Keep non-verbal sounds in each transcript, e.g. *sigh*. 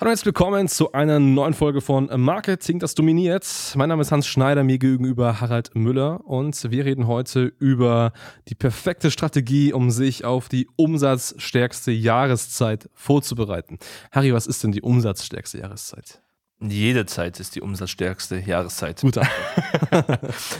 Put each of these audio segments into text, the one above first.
Hallo und herzlich willkommen zu einer neuen Folge von Marketing, das dominiert. Mein Name ist Hans Schneider, mir gegenüber Harald Müller und wir reden heute über die perfekte Strategie, um sich auf die umsatzstärkste Jahreszeit vorzubereiten. Harry, was ist denn die umsatzstärkste Jahreszeit? Jede Zeit ist die umsatzstärkste Jahreszeit. Guter. *laughs*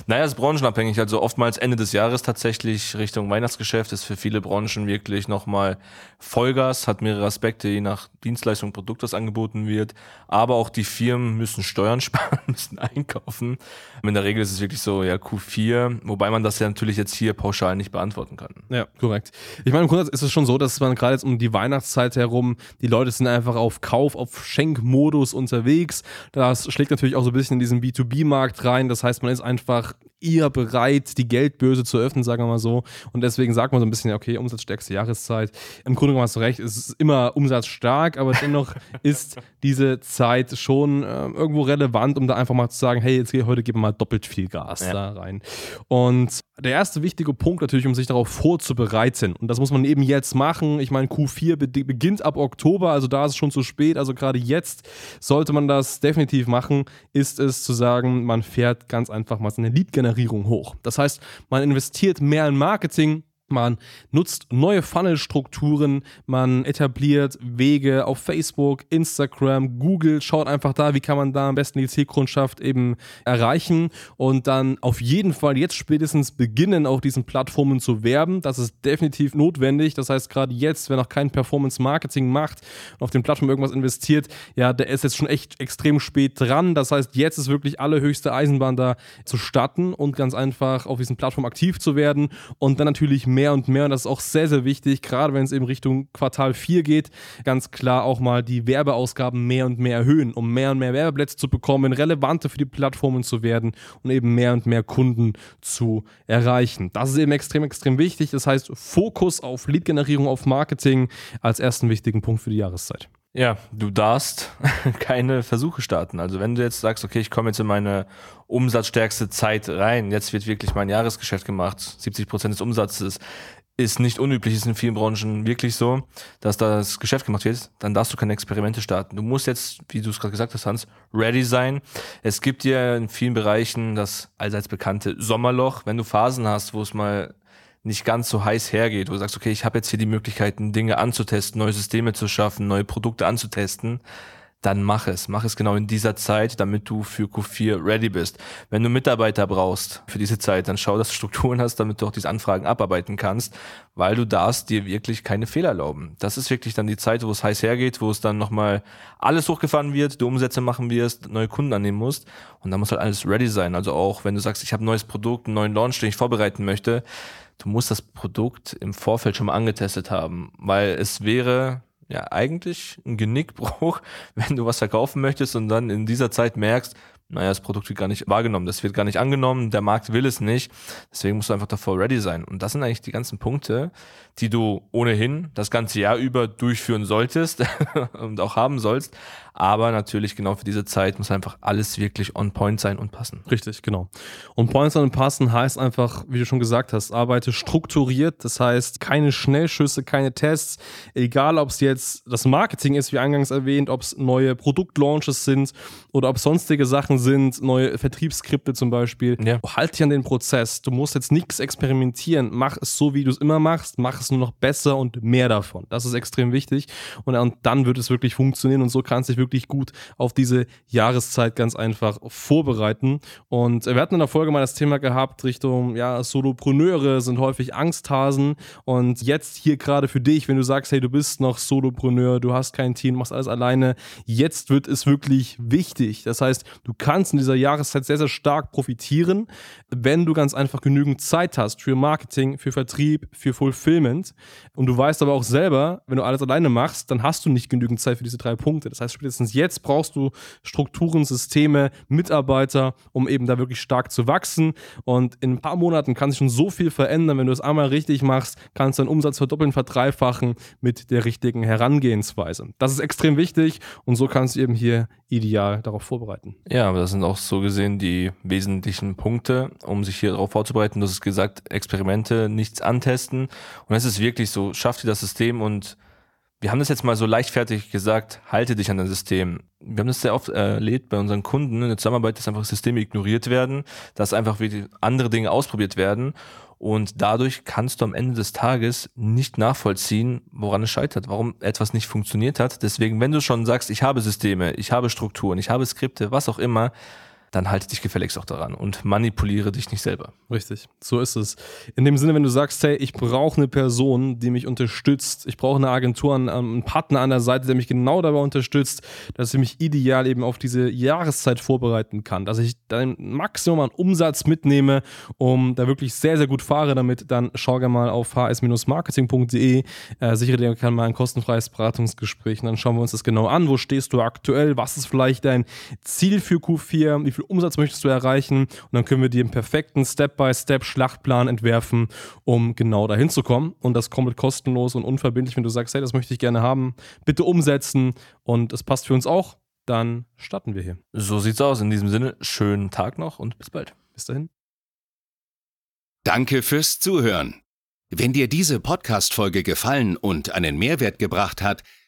naja, es ist branchenabhängig. Also oftmals Ende des Jahres tatsächlich Richtung Weihnachtsgeschäft ist für viele Branchen wirklich nochmal Vollgas, hat mehrere Aspekte, je nach Dienstleistung, Produkt, das angeboten wird. Aber auch die Firmen müssen Steuern *laughs* sparen, müssen einkaufen. In der Regel ist es wirklich so, ja, Q4, wobei man das ja natürlich jetzt hier pauschal nicht beantworten kann. Ja, korrekt. Ich meine, im Grundsatz ist es schon so, dass man gerade jetzt um die Weihnachtszeit herum, die Leute sind einfach auf Kauf, auf Schenkmodus unterwegs unterwegs. Das schlägt natürlich auch so ein bisschen in diesen B2B-Markt rein. Das heißt, man ist einfach eher bereit, die Geldbörse zu öffnen, sagen wir mal so. Und deswegen sagt man so ein bisschen, okay, umsatzstärkste Jahreszeit. Im Grunde genommen hast du recht, es ist immer umsatzstark, aber dennoch *laughs* ist diese Zeit schon äh, irgendwo relevant, um da einfach mal zu sagen, hey, jetzt heute geben wir mal doppelt viel Gas ja. da rein. Und der erste wichtige Punkt natürlich, um sich darauf vorzubereiten, und das muss man eben jetzt machen. Ich meine, Q4 beginnt ab Oktober, also da ist es schon zu spät. Also gerade jetzt sollte man das definitiv machen, ist es zu sagen, man fährt ganz einfach mal seine Lead-Generierung hoch. Das heißt, man investiert mehr in Marketing, man nutzt neue Funnelstrukturen, man etabliert Wege auf Facebook, Instagram, Google, schaut einfach da, wie kann man da am besten die Zielkundschaft eben erreichen und dann auf jeden Fall jetzt spätestens beginnen, auf diesen Plattformen zu werben. Das ist definitiv notwendig. Das heißt, gerade jetzt, wer noch kein Performance-Marketing macht und auf den Plattformen irgendwas investiert, ja, der ist jetzt schon echt extrem spät dran. Das heißt, jetzt ist wirklich allerhöchste Eisenbahn da zu starten und ganz einfach auf diesen Plattformen aktiv zu werden und dann natürlich mehr mehr und mehr, und das ist auch sehr, sehr wichtig, gerade wenn es eben Richtung Quartal 4 geht, ganz klar auch mal die Werbeausgaben mehr und mehr erhöhen, um mehr und mehr Werbeplätze zu bekommen, relevanter für die Plattformen zu werden und eben mehr und mehr Kunden zu erreichen. Das ist eben extrem, extrem wichtig. Das heißt, Fokus auf Lead-Generierung, auf Marketing als ersten wichtigen Punkt für die Jahreszeit. Ja, du darfst *laughs* keine Versuche starten. Also wenn du jetzt sagst, okay, ich komme jetzt in meine umsatzstärkste Zeit rein, jetzt wird wirklich mein Jahresgeschäft gemacht, 70 Prozent des Umsatzes, ist nicht unüblich, ist in vielen Branchen wirklich so, dass das Geschäft gemacht wird, dann darfst du keine Experimente starten. Du musst jetzt, wie du es gerade gesagt hast, Hans, ready sein. Es gibt dir in vielen Bereichen das allseits bekannte Sommerloch. Wenn du Phasen hast, wo es mal nicht ganz so heiß hergeht, wo du sagst, okay, ich habe jetzt hier die Möglichkeiten, Dinge anzutesten, neue Systeme zu schaffen, neue Produkte anzutesten, dann mach es. Mach es genau in dieser Zeit, damit du für Q4 ready bist. Wenn du Mitarbeiter brauchst für diese Zeit, dann schau, dass du *laughs* Strukturen hast, damit du auch diese Anfragen abarbeiten kannst, weil du darfst dir wirklich keine Fehler erlauben. Das ist wirklich dann die Zeit, wo es heiß hergeht, wo es dann nochmal alles hochgefahren wird, du Umsätze machen wirst, neue Kunden annehmen musst und dann muss halt alles ready sein. Also auch, wenn du sagst, ich habe ein neues Produkt, einen neuen Launch, den ich vorbereiten möchte, du musst das Produkt im Vorfeld schon mal angetestet haben, weil es wäre ja eigentlich ein Genickbruch, *laughs* wenn du was verkaufen möchtest und dann in dieser Zeit merkst, naja, das Produkt wird gar nicht wahrgenommen, das wird gar nicht angenommen, der Markt will es nicht. Deswegen musst du einfach davor ready sein. Und das sind eigentlich die ganzen Punkte, die du ohnehin das ganze Jahr über durchführen solltest *laughs* und auch haben sollst. Aber natürlich genau für diese Zeit muss einfach alles wirklich on point sein und passen. Richtig, genau. On point sein und passen heißt einfach, wie du schon gesagt hast, arbeite strukturiert. Das heißt, keine Schnellschüsse, keine Tests. Egal, ob es jetzt das Marketing ist, wie eingangs erwähnt, ob es neue Produktlaunches sind oder ob sonstige Sachen sind, neue Vertriebsskripte zum Beispiel. Ja. Halt dich an den Prozess. Du musst jetzt nichts experimentieren. Mach es so, wie du es immer machst. Mach es nur noch besser und mehr davon. Das ist extrem wichtig. Und, und dann wird es wirklich funktionieren und so kannst du dich wirklich gut auf diese Jahreszeit ganz einfach vorbereiten. Und wir hatten in der Folge mal das Thema gehabt Richtung, ja, Solopreneure sind häufig Angsthasen. Und jetzt hier gerade für dich, wenn du sagst, hey, du bist noch Solopreneur, du hast kein Team, machst alles alleine, jetzt wird es wirklich wichtig. Das heißt, du kannst kannst in dieser Jahreszeit sehr, sehr stark profitieren, wenn du ganz einfach genügend Zeit hast für Marketing, für Vertrieb, für Fulfillment. Und du weißt aber auch selber, wenn du alles alleine machst, dann hast du nicht genügend Zeit für diese drei Punkte. Das heißt, spätestens jetzt brauchst du Strukturen, Systeme, Mitarbeiter, um eben da wirklich stark zu wachsen. Und in ein paar Monaten kann sich schon so viel verändern. Wenn du es einmal richtig machst, kannst du deinen Umsatz verdoppeln, verdreifachen mit der richtigen Herangehensweise. Das ist extrem wichtig und so kannst du eben hier ideal darauf vorbereiten. Ja, aber das sind auch so gesehen die wesentlichen Punkte, um sich hier darauf vorzubereiten. Du hast gesagt, Experimente, nichts antesten. Und es ist wirklich so, schaff dir das System und wir haben das jetzt mal so leichtfertig gesagt, halte dich an dein System. Wir haben das sehr oft erlebt bei unseren Kunden in der Zusammenarbeit, dass einfach Systeme ignoriert werden, dass einfach andere Dinge ausprobiert werden und dadurch kannst du am Ende des Tages nicht nachvollziehen, woran es scheitert, warum etwas nicht funktioniert hat. Deswegen, wenn du schon sagst, ich habe Systeme, ich habe Strukturen, ich habe Skripte, was auch immer, dann halte dich gefälligst auch daran und manipuliere dich nicht selber. Richtig, so ist es. In dem Sinne, wenn du sagst, hey, ich brauche eine Person, die mich unterstützt, ich brauche eine Agentur, einen Partner an der Seite, der mich genau dabei unterstützt, dass ich mich ideal eben auf diese Jahreszeit vorbereiten kann, dass ich dann Maximum an Umsatz mitnehme, um da wirklich sehr, sehr gut fahre damit, dann schau gerne mal auf hs-marketing.de, äh, sichere dir gerne mal ein kostenfreies Beratungsgespräch und dann schauen wir uns das genau an. Wo stehst du aktuell? Was ist vielleicht dein Ziel für Q4? Wie viel Umsatz möchtest du erreichen? Und dann können wir dir einen perfekten Step-by-Step-Schlachtplan entwerfen, um genau dahin zu kommen. Und das komplett kostenlos und unverbindlich, wenn du sagst, hey, das möchte ich gerne haben, bitte umsetzen und es passt für uns auch, dann starten wir hier. So sieht's aus. In diesem Sinne, schönen Tag noch und bis bald. Bis dahin. Danke fürs Zuhören. Wenn dir diese Podcast-Folge gefallen und einen Mehrwert gebracht hat,